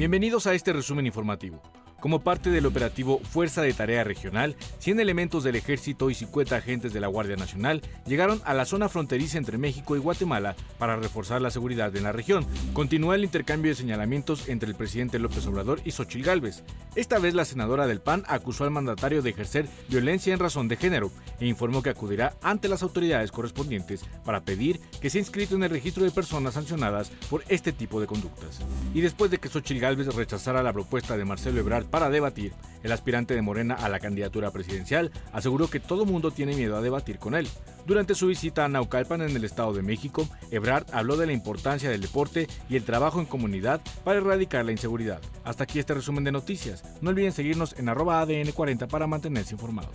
Bienvenidos a este resumen informativo. Como parte del operativo Fuerza de Tarea Regional, 100 elementos del Ejército y 50 agentes de la Guardia Nacional llegaron a la zona fronteriza entre México y Guatemala para reforzar la seguridad en la región. Continúa el intercambio de señalamientos entre el presidente López Obrador y Xochil Gálvez. Esta vez la senadora del PAN acusó al mandatario de ejercer violencia en razón de género e informó que acudirá ante las autoridades correspondientes para pedir que sea inscrito en el registro de personas sancionadas por este tipo de conductas. Y después de que Xochil Gálvez rechazara la propuesta de Marcelo Ebrard para debatir, el aspirante de Morena a la candidatura presidencial aseguró que todo mundo tiene miedo a debatir con él. Durante su visita a Naucalpan en el Estado de México, Ebrard habló de la importancia del deporte y el trabajo en comunidad para erradicar la inseguridad. Hasta aquí este resumen de noticias. No olviden seguirnos en arroba ADN40 para mantenerse informados.